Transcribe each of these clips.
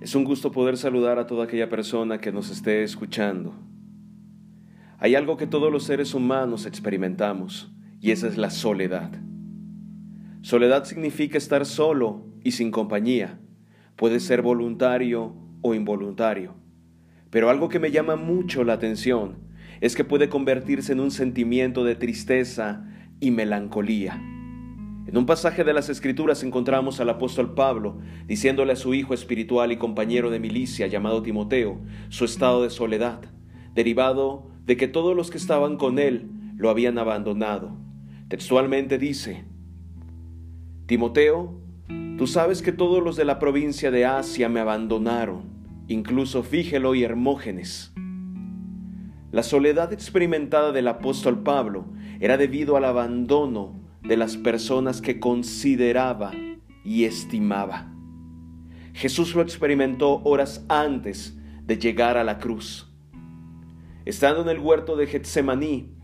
Es un gusto poder saludar a toda aquella persona que nos esté escuchando. Hay algo que todos los seres humanos experimentamos y esa es la soledad. Soledad significa estar solo y sin compañía. Puede ser voluntario o involuntario. Pero algo que me llama mucho la atención es que puede convertirse en un sentimiento de tristeza y melancolía. En un pasaje de las Escrituras encontramos al apóstol Pablo diciéndole a su hijo espiritual y compañero de milicia llamado Timoteo su estado de soledad, derivado de que todos los que estaban con él lo habían abandonado. Textualmente dice, Timoteo, tú sabes que todos los de la provincia de Asia me abandonaron, incluso Fígelo y Hermógenes. La soledad experimentada del apóstol Pablo era debido al abandono de las personas que consideraba y estimaba. Jesús lo experimentó horas antes de llegar a la cruz. Estando en el huerto de Getsemaní,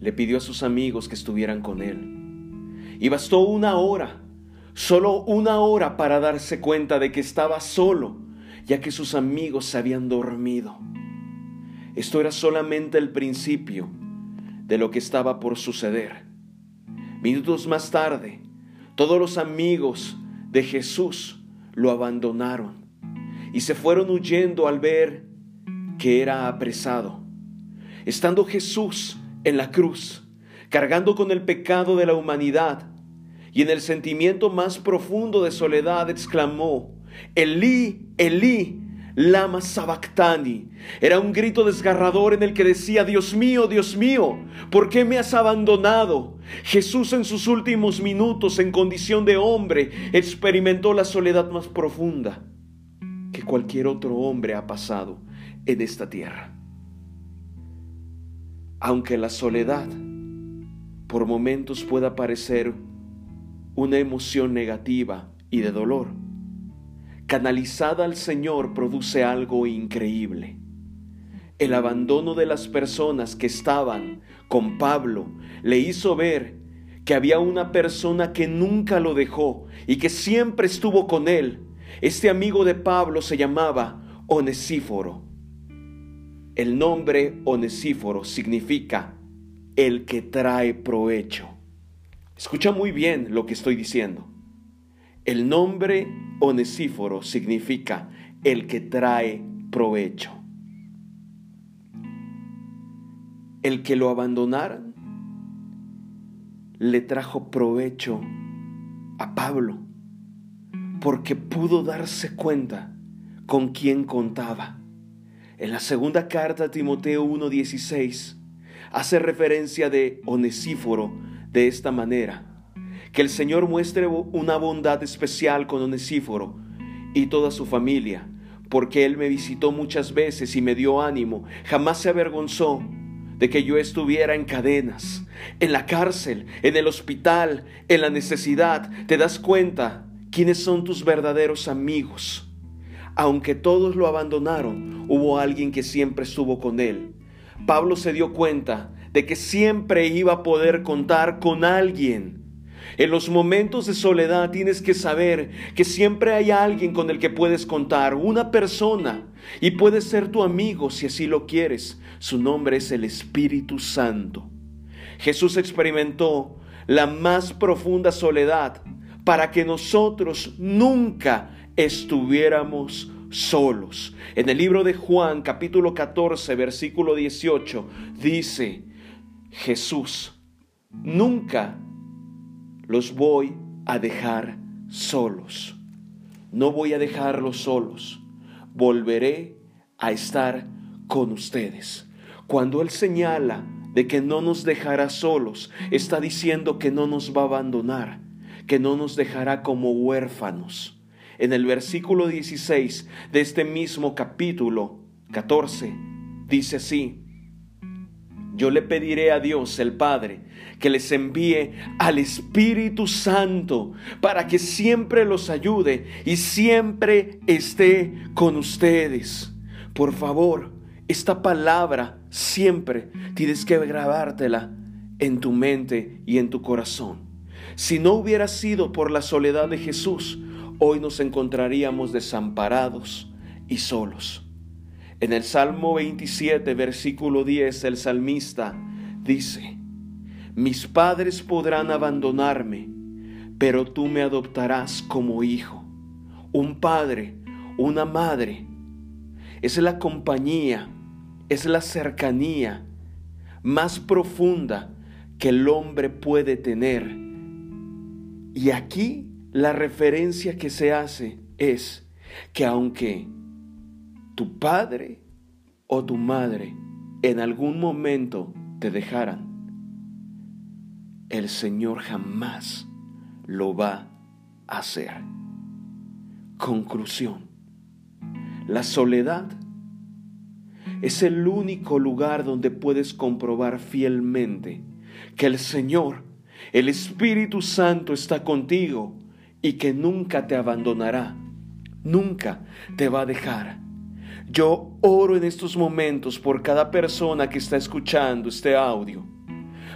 le pidió a sus amigos que estuvieran con él. Y bastó una hora, solo una hora para darse cuenta de que estaba solo, ya que sus amigos se habían dormido. Esto era solamente el principio de lo que estaba por suceder. Minutos más tarde, todos los amigos de Jesús lo abandonaron y se fueron huyendo al ver que era apresado. Estando Jesús en la cruz, cargando con el pecado de la humanidad, y en el sentimiento más profundo de soledad exclamó, Elí, Elí, Lama Sabactani. Era un grito desgarrador en el que decía, Dios mío, Dios mío, ¿por qué me has abandonado? Jesús en sus últimos minutos, en condición de hombre, experimentó la soledad más profunda que cualquier otro hombre ha pasado en esta tierra. Aunque la soledad por momentos pueda parecer una emoción negativa y de dolor, canalizada al Señor produce algo increíble. El abandono de las personas que estaban con Pablo le hizo ver que había una persona que nunca lo dejó y que siempre estuvo con él. Este amigo de Pablo se llamaba Onesíforo. El nombre Onesíforo significa el que trae provecho. Escucha muy bien lo que estoy diciendo. El nombre Onesíforo significa el que trae provecho. El que lo abandonaran le trajo provecho a Pablo porque pudo darse cuenta con quién contaba. En la segunda carta a Timoteo 1:16 hace referencia de Onesíforo de esta manera que el Señor muestre una bondad especial con Onesíforo y toda su familia, porque Él me visitó muchas veces y me dio ánimo, jamás se avergonzó de que yo estuviera en cadenas, en la cárcel, en el hospital, en la necesidad. Te das cuenta quiénes son tus verdaderos amigos. Aunque todos lo abandonaron, hubo alguien que siempre estuvo con él. Pablo se dio cuenta de que siempre iba a poder contar con alguien en los momentos de soledad tienes que saber que siempre hay alguien con el que puedes contar, una persona, y puede ser tu amigo si así lo quieres. Su nombre es el Espíritu Santo. Jesús experimentó la más profunda soledad para que nosotros nunca estuviéramos solos. En el libro de Juan capítulo 14 versículo 18 dice, Jesús nunca los voy a dejar solos. No voy a dejarlos solos. Volveré a estar con ustedes. Cuando Él señala de que no nos dejará solos, está diciendo que no nos va a abandonar, que no nos dejará como huérfanos. En el versículo 16 de este mismo capítulo 14 dice así, yo le pediré a Dios el Padre que les envíe al Espíritu Santo para que siempre los ayude y siempre esté con ustedes. Por favor, esta palabra siempre tienes que grabártela en tu mente y en tu corazón. Si no hubiera sido por la soledad de Jesús, hoy nos encontraríamos desamparados y solos. En el Salmo 27, versículo 10, el salmista dice, mis padres podrán abandonarme, pero tú me adoptarás como hijo. Un padre, una madre, es la compañía, es la cercanía más profunda que el hombre puede tener. Y aquí la referencia que se hace es que aunque tu padre o tu madre en algún momento te dejaran, el Señor jamás lo va a hacer. Conclusión. La soledad es el único lugar donde puedes comprobar fielmente que el Señor, el Espíritu Santo está contigo y que nunca te abandonará, nunca te va a dejar. Yo oro en estos momentos por cada persona que está escuchando este audio,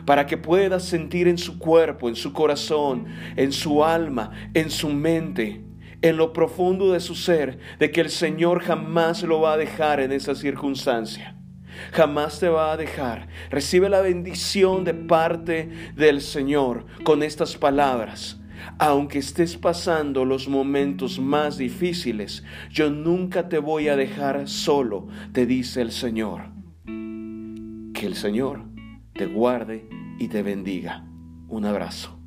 para que pueda sentir en su cuerpo, en su corazón, en su alma, en su mente, en lo profundo de su ser de que el Señor jamás lo va a dejar en esa circunstancia. Jamás te va a dejar. Recibe la bendición de parte del Señor con estas palabras. Aunque estés pasando los momentos más difíciles, yo nunca te voy a dejar solo, te dice el Señor. Que el Señor te guarde y te bendiga. Un abrazo.